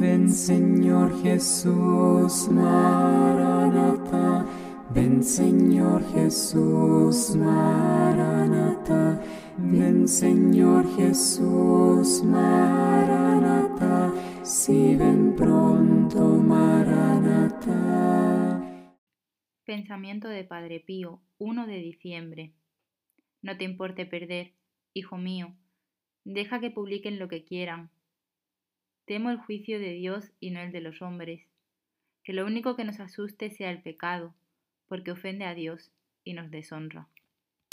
Ven Señor Jesús, Maranata. Ven Señor Jesús, Maranata. Ven Señor Jesús, Maranata. Si ven pronto, Maranata. Pensamiento de Padre Pío, 1 de diciembre. No te importe perder, hijo mío. Deja que publiquen lo que quieran, Temo el juicio de Dios y no el de los hombres. Que lo único que nos asuste sea el pecado, porque ofende a Dios y nos deshonra.